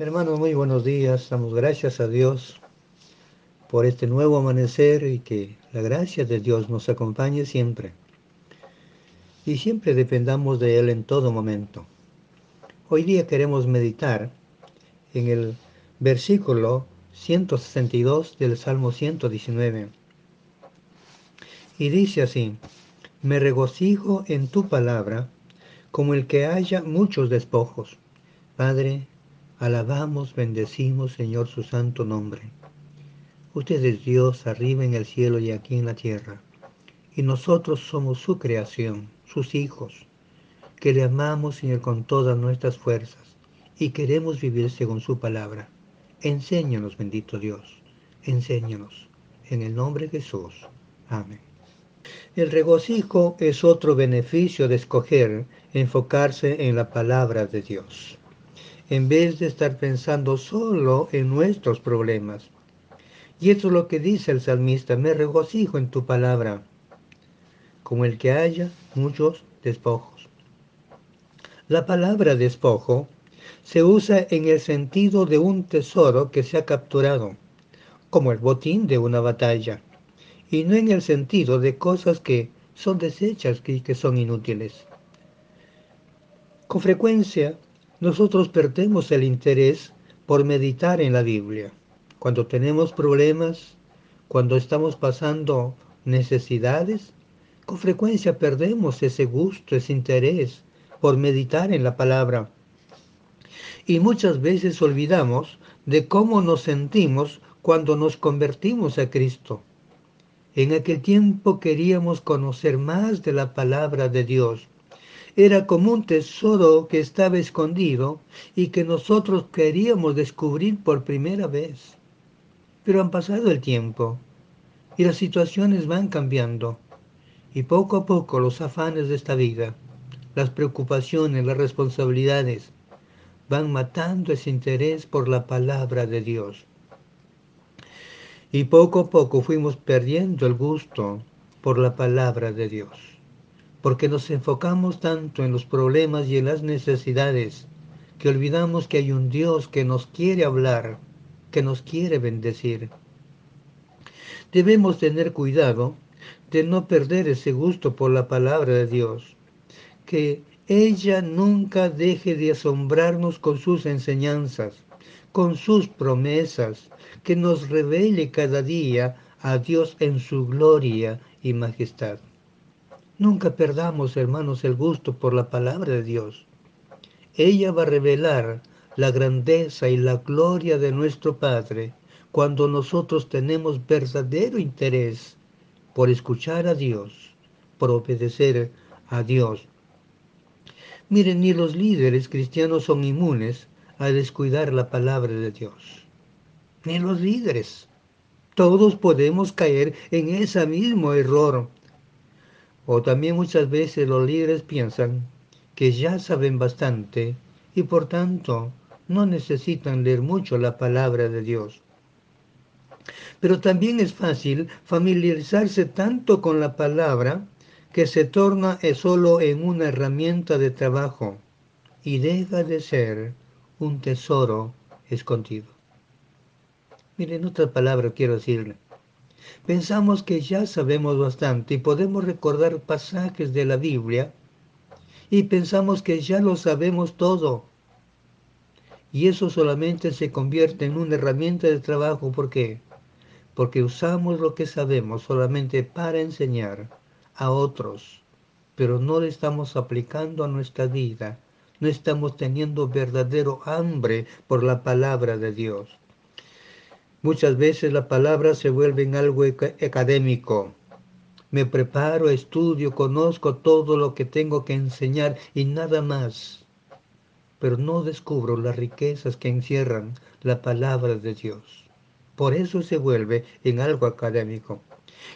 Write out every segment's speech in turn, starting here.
Hermanos, muy buenos días. Damos gracias a Dios por este nuevo amanecer y que la gracia de Dios nos acompañe siempre. Y siempre dependamos de Él en todo momento. Hoy día queremos meditar en el versículo 162 del Salmo 119. Y dice así, me regocijo en tu palabra como el que haya muchos despojos. Padre, alabamos, bendecimos, Señor, su santo nombre. Usted es Dios arriba en el cielo y aquí en la tierra. Y nosotros somos su creación, sus hijos, que le amamos, Señor, con todas nuestras fuerzas y queremos vivir según su palabra. Enséñanos, bendito Dios, enséñanos. En el nombre de Jesús. Amén. El regocijo es otro beneficio de escoger enfocarse en la palabra de Dios, en vez de estar pensando solo en nuestros problemas. Y eso es lo que dice el salmista, me regocijo en tu palabra, como el que haya muchos despojos. La palabra despojo se usa en el sentido de un tesoro que se ha capturado, como el botín de una batalla, y no en el sentido de cosas que son desechas y que son inútiles. Con frecuencia, nosotros perdemos el interés por meditar en la Biblia. Cuando tenemos problemas, cuando estamos pasando necesidades, con frecuencia perdemos ese gusto, ese interés por meditar en la palabra y muchas veces olvidamos de cómo nos sentimos cuando nos convertimos a Cristo. En aquel tiempo queríamos conocer más de la palabra de Dios. Era como un tesoro que estaba escondido y que nosotros queríamos descubrir por primera vez. Pero han pasado el tiempo y las situaciones van cambiando y poco a poco los afanes de esta vida, las preocupaciones, las responsabilidades, van matando ese interés por la palabra de Dios. Y poco a poco fuimos perdiendo el gusto por la palabra de Dios, porque nos enfocamos tanto en los problemas y en las necesidades que olvidamos que hay un Dios que nos quiere hablar, que nos quiere bendecir. Debemos tener cuidado de no perder ese gusto por la palabra de Dios, que ella nunca deje de asombrarnos con sus enseñanzas, con sus promesas, que nos revele cada día a Dios en su gloria y majestad. Nunca perdamos, hermanos, el gusto por la palabra de Dios. Ella va a revelar la grandeza y la gloria de nuestro Padre cuando nosotros tenemos verdadero interés por escuchar a Dios, por obedecer a Dios Miren, ni los líderes cristianos son inmunes a descuidar la palabra de Dios. Ni los líderes. Todos podemos caer en ese mismo error. O también muchas veces los líderes piensan que ya saben bastante y por tanto no necesitan leer mucho la palabra de Dios. Pero también es fácil familiarizarse tanto con la palabra que se torna solo en una herramienta de trabajo y deja de ser un tesoro escondido. Miren, otra palabra quiero decirle. Pensamos que ya sabemos bastante y podemos recordar pasajes de la Biblia y pensamos que ya lo sabemos todo. Y eso solamente se convierte en una herramienta de trabajo. ¿Por qué? Porque usamos lo que sabemos solamente para enseñar a otros, pero no le estamos aplicando a nuestra vida, no estamos teniendo verdadero hambre por la palabra de Dios. Muchas veces la palabra se vuelve en algo académico. Me preparo, estudio, conozco todo lo que tengo que enseñar y nada más. Pero no descubro las riquezas que encierran la palabra de Dios. Por eso se vuelve en algo académico.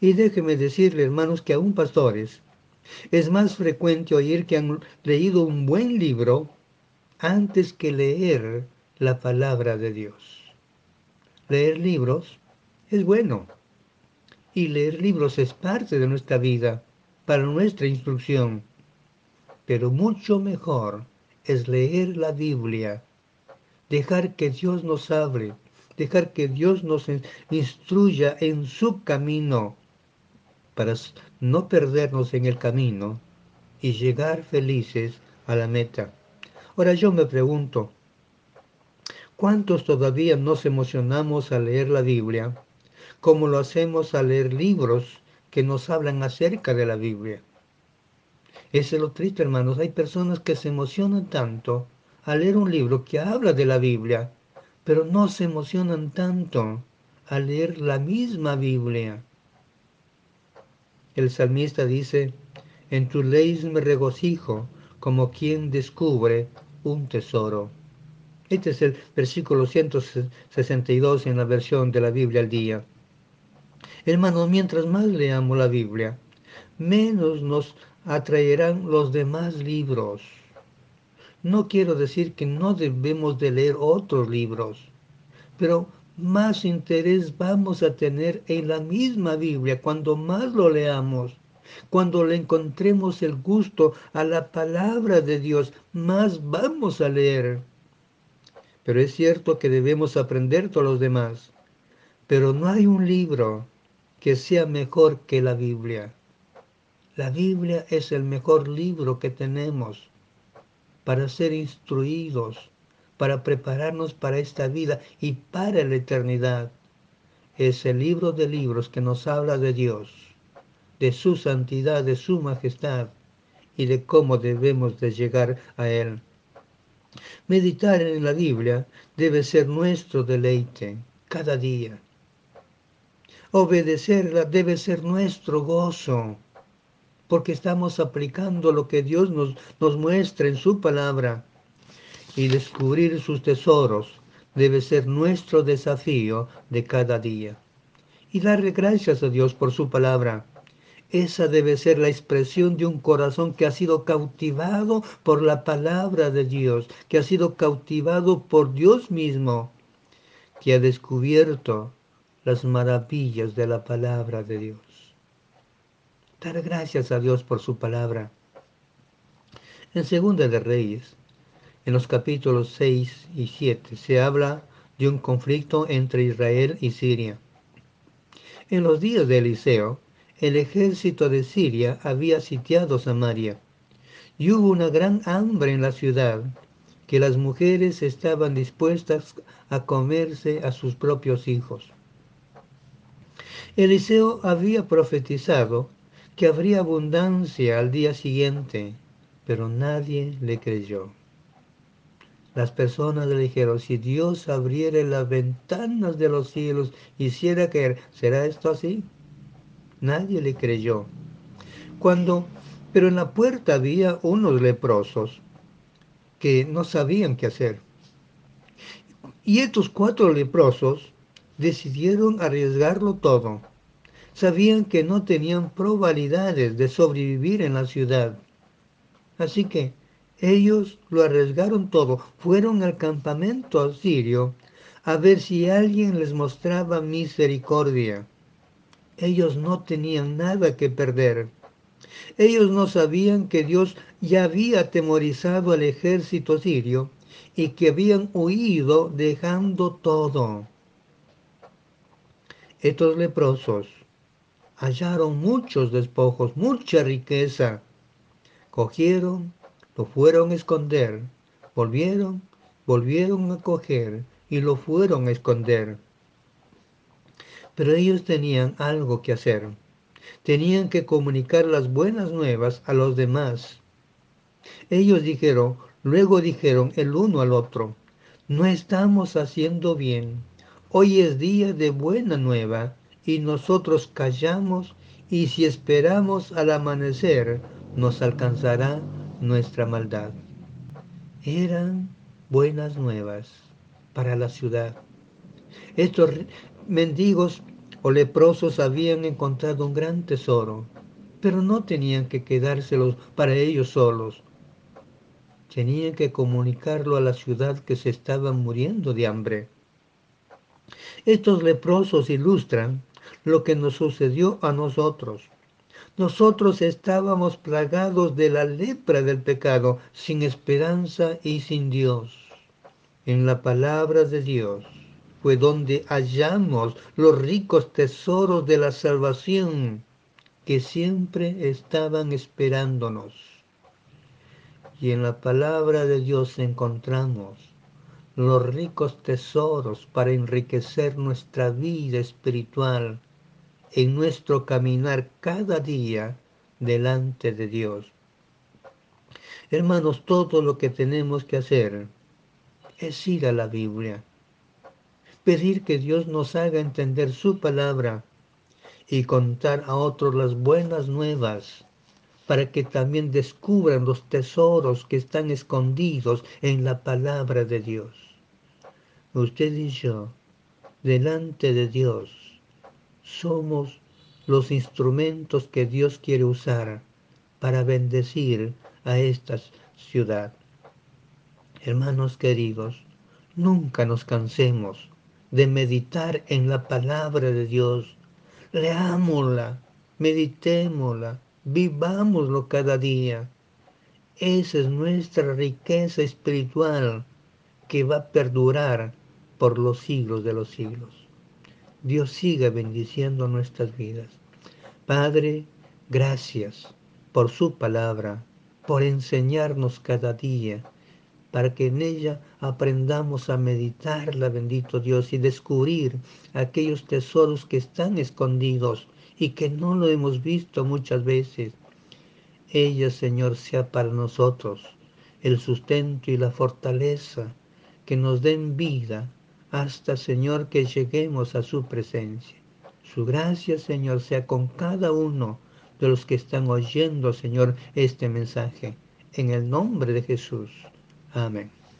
Y déjeme decirle, hermanos, que aún pastores es más frecuente oír que han leído un buen libro antes que leer la palabra de Dios. Leer libros es bueno. Y leer libros es parte de nuestra vida, para nuestra instrucción. Pero mucho mejor es leer la Biblia dejar que Dios nos hable, dejar que Dios nos instruya en su camino para no perdernos en el camino y llegar felices a la meta. Ahora yo me pregunto, ¿cuántos todavía nos emocionamos al leer la Biblia como lo hacemos al leer libros que nos hablan acerca de la Biblia? Ese es lo triste, hermanos. Hay personas que se emocionan tanto al leer un libro que habla de la Biblia, pero no se emocionan tanto al leer la misma Biblia. El salmista dice, en tus leyes me regocijo como quien descubre un tesoro. Este es el versículo 162 en la versión de la Biblia al día. Hermanos, mientras más leamos la Biblia, menos nos atraerán los demás libros. No quiero decir que no debemos de leer otros libros, pero más interés vamos a tener en la misma Biblia cuando más lo leamos. Cuando le encontremos el gusto a la palabra de Dios, más vamos a leer. Pero es cierto que debemos aprender todos los demás. Pero no hay un libro que sea mejor que la Biblia. La Biblia es el mejor libro que tenemos para ser instruidos, para prepararnos para esta vida y para la eternidad. Es el libro de libros que nos habla de Dios, de su santidad, de su majestad y de cómo debemos de llegar a Él. Meditar en la Biblia debe ser nuestro deleite cada día. Obedecerla debe ser nuestro gozo porque estamos aplicando lo que Dios nos, muestra en su palabra. Y descubrir sus tesoros debe ser nuestro desafío de cada día. Y darle gracias a Dios por su palabra. Esa debe ser la expresión de un corazón que ha sido cautivado por la palabra de Dios, que ha sido cautivado por Dios mismo, que ha descubierto las maravillas de la palabra de Dios dar gracias a Dios por su palabra. En Segunda de Reyes, en los capítulos 6 y 7, se habla de un conflicto entre Israel y Siria. En los días de Eliseo, el ejército de Siria había sitiado Samaria y hubo una gran hambre en la ciudad, que las mujeres estaban dispuestas a comerse a sus propios hijos. Eliseo había profetizado que habría abundancia al día siguiente, pero nadie le creyó. Las personas le dijeron, si Dios abriera las ventanas de los cielos, hiciera caer, ¿será esto así? Nadie le creyó. Cuando, pero en la puerta había unos leprosos que no sabían qué hacer. Y estos cuatro leprosos decidieron arriesgarlo todo sabían que no tenían probabilidades de sobrevivir en la ciudad. Así que ellos lo arriesgaron todo, fueron al campamento asirio a ver si alguien les mostraba misericordia. Ellos no tenían nada que perder. Ellos no sabían que Dios ya había atemorizado al ejército sirio y que habían huido dejando todo. Estos leprosos hallaron muchos despojos, mucha riqueza. Cogieron, lo fueron a esconder, volvieron, volvieron a coger y lo fueron a esconder. Pero ellos tenían algo que hacer. Tenían que comunicar las buenas nuevas a los demás. Ellos dijeron, luego dijeron el uno al otro, no estamos haciendo bien. Hoy es día de buena nueva y nosotros callamos y si esperamos al amanecer nos alcanzará nuestra maldad. Eran buenas nuevas para la ciudad. Estos mendigos o leprosos habían encontrado un gran tesoro, pero no tenían que quedárselos para ellos solos. Tenían que comunicarlo a la ciudad que se estaba muriendo de hambre. Estos leprosos ilustran lo que nos sucedió a nosotros. Nosotros estábamos plagados de la lepra del pecado, sin esperanza y sin Dios. En la palabra de Dios fue donde hallamos los ricos tesoros de la salvación que siempre estaban esperándonos. Y en la palabra de Dios encontramos los ricos tesoros para enriquecer nuestra vida espiritual en nuestro caminar cada día delante de Dios. Hermanos, todo lo que tenemos que hacer es ir a la Biblia, pedir que Dios nos haga entender su palabra y contar a otros las buenas nuevas para que también descubran los tesoros que están escondidos en la palabra de Dios. Usted y yo, delante de Dios, somos los instrumentos que Dios quiere usar para bendecir a esta ciudad. Hermanos queridos, nunca nos cansemos de meditar en la palabra de Dios leámosla, meditémosla, vivámoslo cada día. Esa es nuestra riqueza espiritual que va a perdurar por los siglos de los siglos. Dios siga bendiciendo nuestras vidas. Padre, gracias por su palabra, por enseñarnos cada día para que en ella aprendamos a meditarla, bendito Dios, y descubrir aquellos tesoros que están escondidos y que no lo hemos visto muchas veces. Ella, Señor, sea para nosotros el sustento y la fortaleza que nos den vida hasta, Señor, que lleguemos a su presencia. Su gracia, Señor, sea con cada uno de los que están oyendo, Señor, este mensaje. En el nombre de Jesús. Amén.